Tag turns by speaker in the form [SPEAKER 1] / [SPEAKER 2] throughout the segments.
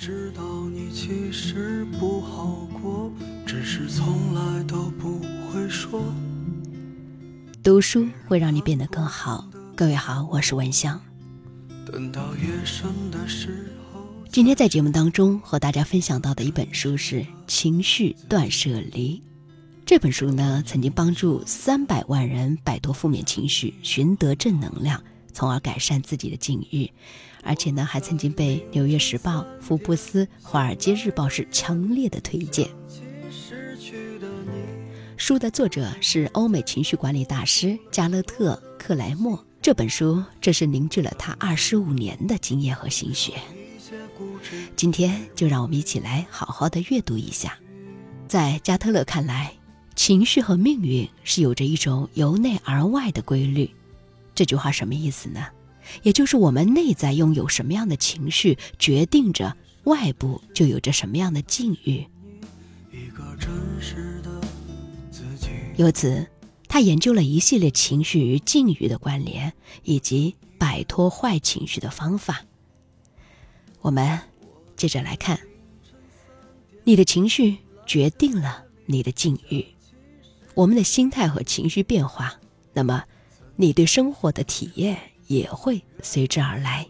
[SPEAKER 1] 知道你其实不好过，只是从来都不会说。
[SPEAKER 2] 读书会让你变得更好。各位好，我是文香。
[SPEAKER 1] 等到夜深的时候，
[SPEAKER 2] 今天在节目当中和大家分享到的一本书是《情绪断舍离》。这本书呢，曾经帮助三百万人摆脱负面情绪，寻得正能量，从而改善自己的境遇。而且呢，还曾经被《纽约时报》、福布斯、《华尔街日报》是强烈的推荐。书的作者是欧美情绪管理大师加勒特·克莱默。这本书这是凝聚了他二十五年的经验和心血。今天就让我们一起来好好的阅读一下。在加特勒看来，情绪和命运是有着一种由内而外的规律。这句话什么意思呢？也就是我们内在拥有什么样的情绪，决定着外部就有着什么样的境遇。由此，他研究了一系列情绪与境遇的关联，以及摆脱坏情绪的方法。我们接着来看：你的情绪决定了你的境遇，我们的心态和情绪变化，那么你对生活的体验也会随之而来。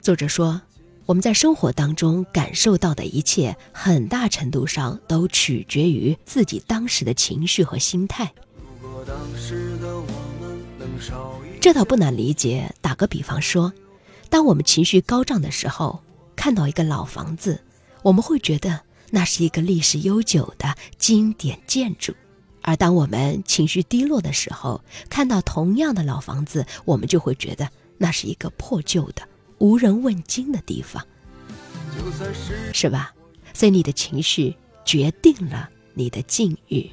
[SPEAKER 2] 作者说。我们在生活当中感受到的一切，很大程度上都取决于自己当时的情绪和心态。这倒不难理解。打个比方说，当我们情绪高涨的时候，看到一个老房子，我们会觉得那是一个历史悠久的经典建筑；而当我们情绪低落的时候，看到同样的老房子，我们就会觉得那是一个破旧的。无人问津的地方，是吧？所以你的情绪决定了你的境遇。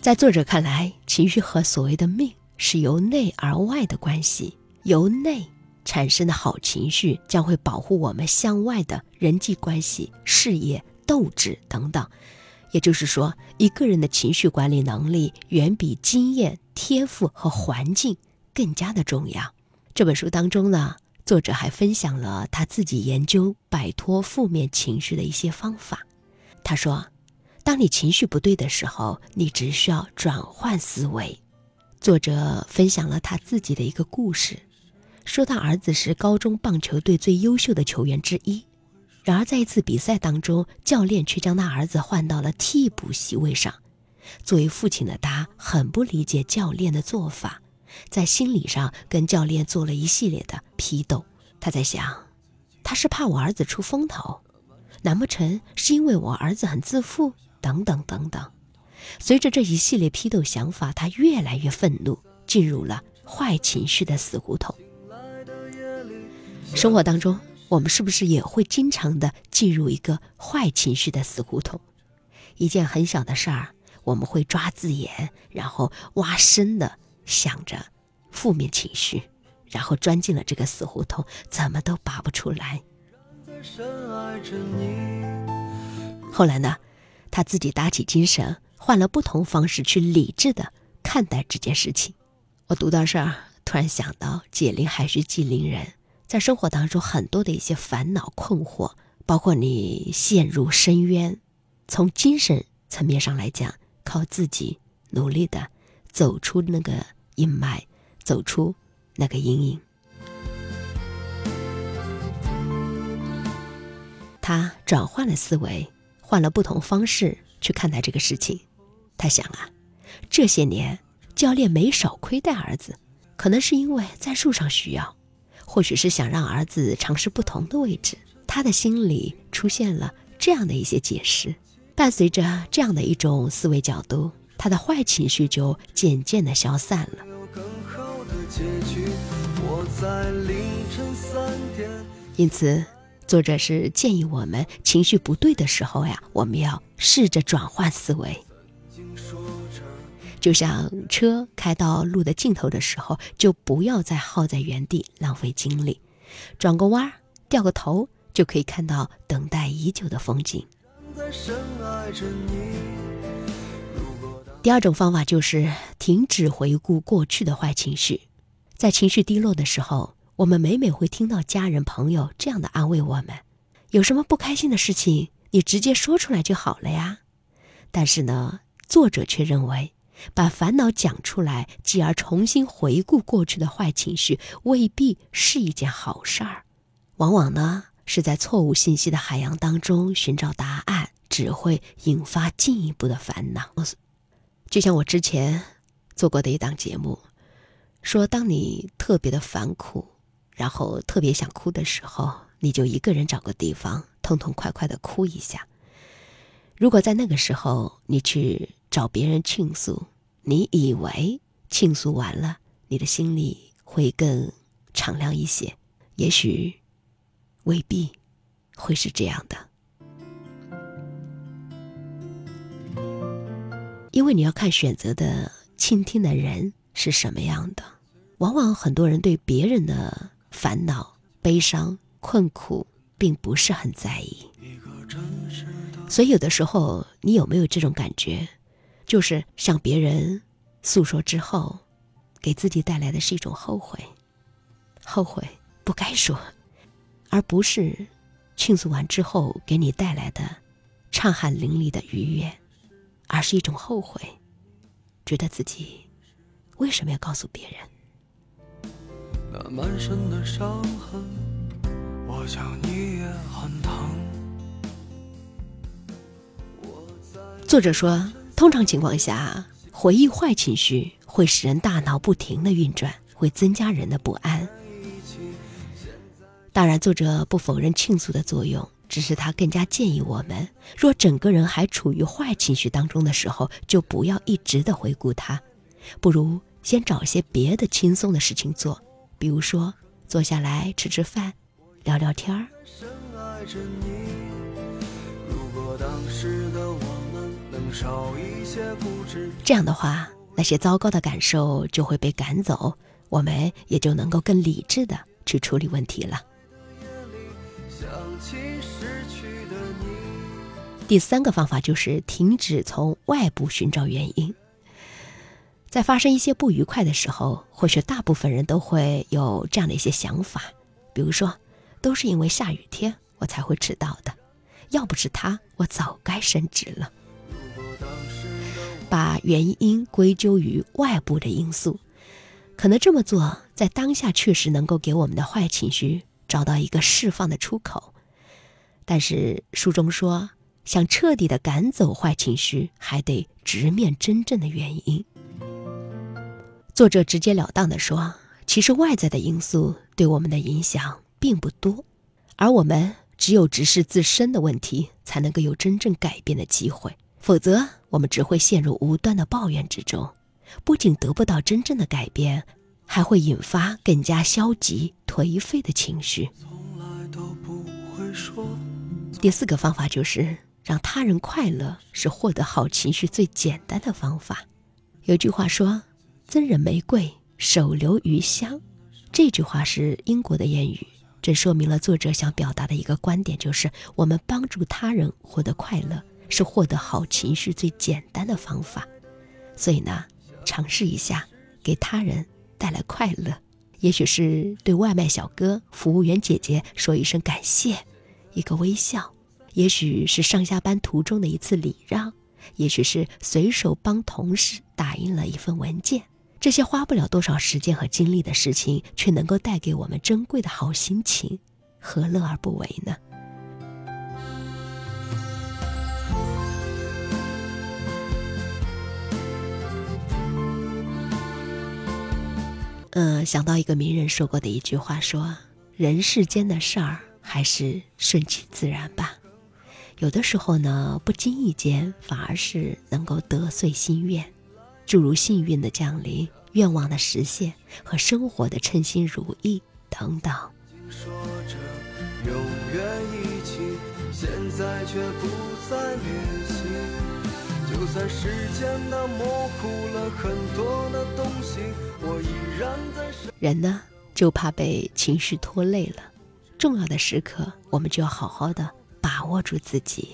[SPEAKER 2] 在作者看来，情绪和所谓的命是由内而外的关系。由内产生的好情绪将会保护我们向外的人际关系、事业、斗志等等。也就是说，一个人的情绪管理能力远比经验、天赋和环境更加的重要。这本书当中呢，作者还分享了他自己研究摆脱负面情绪的一些方法。他说：“当你情绪不对的时候，你只需要转换思维。”作者分享了他自己的一个故事，说他儿子是高中棒球队最优秀的球员之一。然而，在一次比赛当中，教练却将他儿子换到了替补席位上。作为父亲的他，很不理解教练的做法，在心理上跟教练做了一系列的批斗。他在想，他是怕我儿子出风头，难不成是因为我儿子很自负？等等等等。随着这一系列批斗想法，他越来越愤怒，进入了坏情绪的死胡同。生活当中。我们是不是也会经常的进入一个坏情绪的死胡同？一件很小的事儿，我们会抓字眼，然后挖深的想着负面情绪，然后钻进了这个死胡同，怎么都拔不出来。后来呢，他自己打起精神，换了不同方式去理智的看待这件事情。我读到这儿，突然想到“解铃还须系铃人”。在生活当中，很多的一些烦恼困惑，包括你陷入深渊，从精神层面上来讲，靠自己努力的走出那个阴霾，走出那个阴影。他转换了思维，换了不同方式去看待这个事情。他想啊，这些年教练没少亏待儿子，可能是因为战术上需要。或许是想让儿子尝试不同的位置，他的心里出现了这样的一些解释。伴随着这样的一种思维角度，他的坏情绪就渐渐的消散了。因此，作者是建议我们情绪不对的时候呀，我们要试着转换思维。就像车开到路的尽头的时候，就不要再耗在原地浪费精力，转个弯儿，掉个头，就可以看到等待已久的风景。第二种方法就是停止回顾过去的坏情绪。在情绪低落的时候，我们每每会听到家人朋友这样的安慰我们：“有什么不开心的事情，你直接说出来就好了呀。”但是呢，作者却认为，把烦恼讲出来，继而重新回顾过去的坏情绪，未必是一件好事儿。往往呢，是在错误信息的海洋当中寻找答案，只会引发进一步的烦恼。就像我之前做过的一档节目。说，当你特别的烦苦，然后特别想哭的时候，你就一个人找个地方，痛痛快快的哭一下。如果在那个时候你去找别人倾诉，你以为倾诉完了，你的心里会更敞亮一些，也许未必会是这样的，因为你要看选择的倾听的人。是什么样的？往往很多人对别人的烦恼、悲伤、困苦并不是很在意，所以有的时候，你有没有这种感觉？就是向别人诉说之后，给自己带来的是一种后悔，后悔不该说，而不是倾诉完之后给你带来的畅汗淋漓的愉悦，而是一种后悔，觉得自己。为什么要告诉别人？作者说，通常情况下，回忆坏情绪会使人大脑不停的运转，会增加人的不安。当然，作者不否认倾诉的作用，只是他更加建议我们：若整个人还处于坏情绪当中的时候，就不要一直的回顾它，不如。先找些别的轻松的事情做，比如说坐下来吃吃饭，聊聊天儿。这样的话，那些糟糕的感受就会被赶走，我们也就能够更理智的去处理问题了。第三个方法就是停止从外部寻找原因。在发生一些不愉快的时候，或许大部分人都会有这样的一些想法，比如说，都是因为下雨天我才会迟到的，要不是他，我早该升职了。把原因归咎于外部的因素，可能这么做在当下确实能够给我们的坏情绪找到一个释放的出口，但是书中说，想彻底的赶走坏情绪，还得直面真正的原因。作者直截了当地说：“其实外在的因素对我们的影响并不多，而我们只有直视自身的问题，才能够有真正改变的机会。否则，我们只会陷入无端的抱怨之中，不仅得不到真正的改变，还会引发更加消极颓废的情绪。”第四个方法就是让他人快乐，是获得好情绪最简单的方法。有句话说。赠人玫瑰，手留余香。这句话是英国的谚语，这说明了作者想表达的一个观点，就是我们帮助他人获得快乐，是获得好情绪最简单的方法。所以呢，尝试一下给他人带来快乐，也许是对外卖小哥、服务员姐姐说一声感谢，一个微笑；也许是上下班途中的一次礼让；也许是随手帮同事打印了一份文件。这些花不了多少时间和精力的事情，却能够带给我们珍贵的好心情，何乐而不为呢？嗯，想到一个名人说过的一句话，说：“人世间的事儿，还是顺其自然吧。有的时候呢，不经意间，反而是能够得遂心愿。”诸如幸运的降临、愿望的实现和生活的称心如意等等。
[SPEAKER 1] 就算时间它模糊了很多的东西，我依然在
[SPEAKER 2] 人呢，就怕被情绪拖累了。重要的时刻，我们就要好好的把握住自己。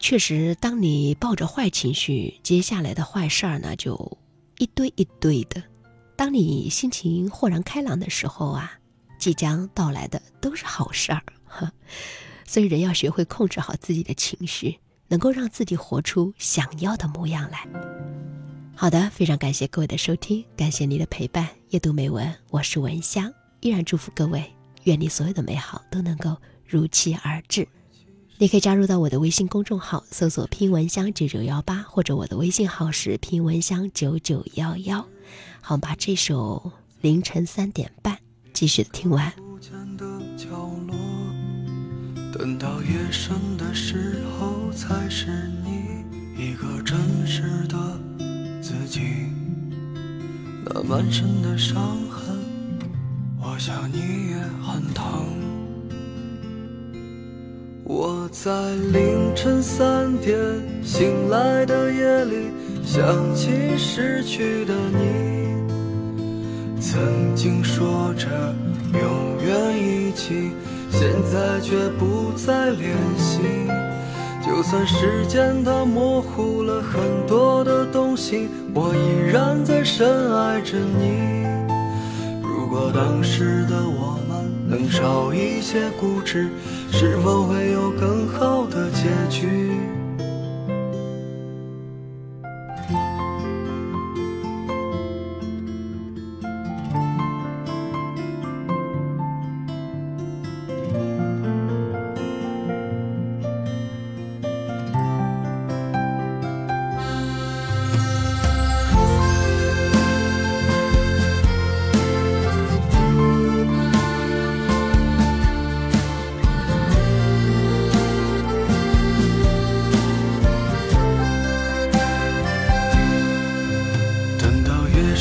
[SPEAKER 2] 确实，当你抱着坏情绪，接下来的坏事儿呢就一堆一堆的。当你心情豁然开朗的时候啊，即将到来的都是好事儿。所以，人要学会控制好自己的情绪，能够让自己活出想要的模样来。好的，非常感谢各位的收听，感谢你的陪伴。阅读美文，我是文香，依然祝福各位，愿你所有的美好都能够如期而至。你可以加入到我的微信公众号，搜索“拼文香九九幺八”，或者我的微信号是“拼文香九九幺幺”。好，把这首凌晨三点半继续听完。
[SPEAKER 1] 等到夜深的时满身的伤痕，我想你也很疼。我在凌晨三点醒来的夜里，想起失去的你，曾经说着永远一起。现在却不再联系，就算时间它模糊了很多的东西，我依然在深爱着你。如果当时的我们能少一些固执，是否会有更好的结局？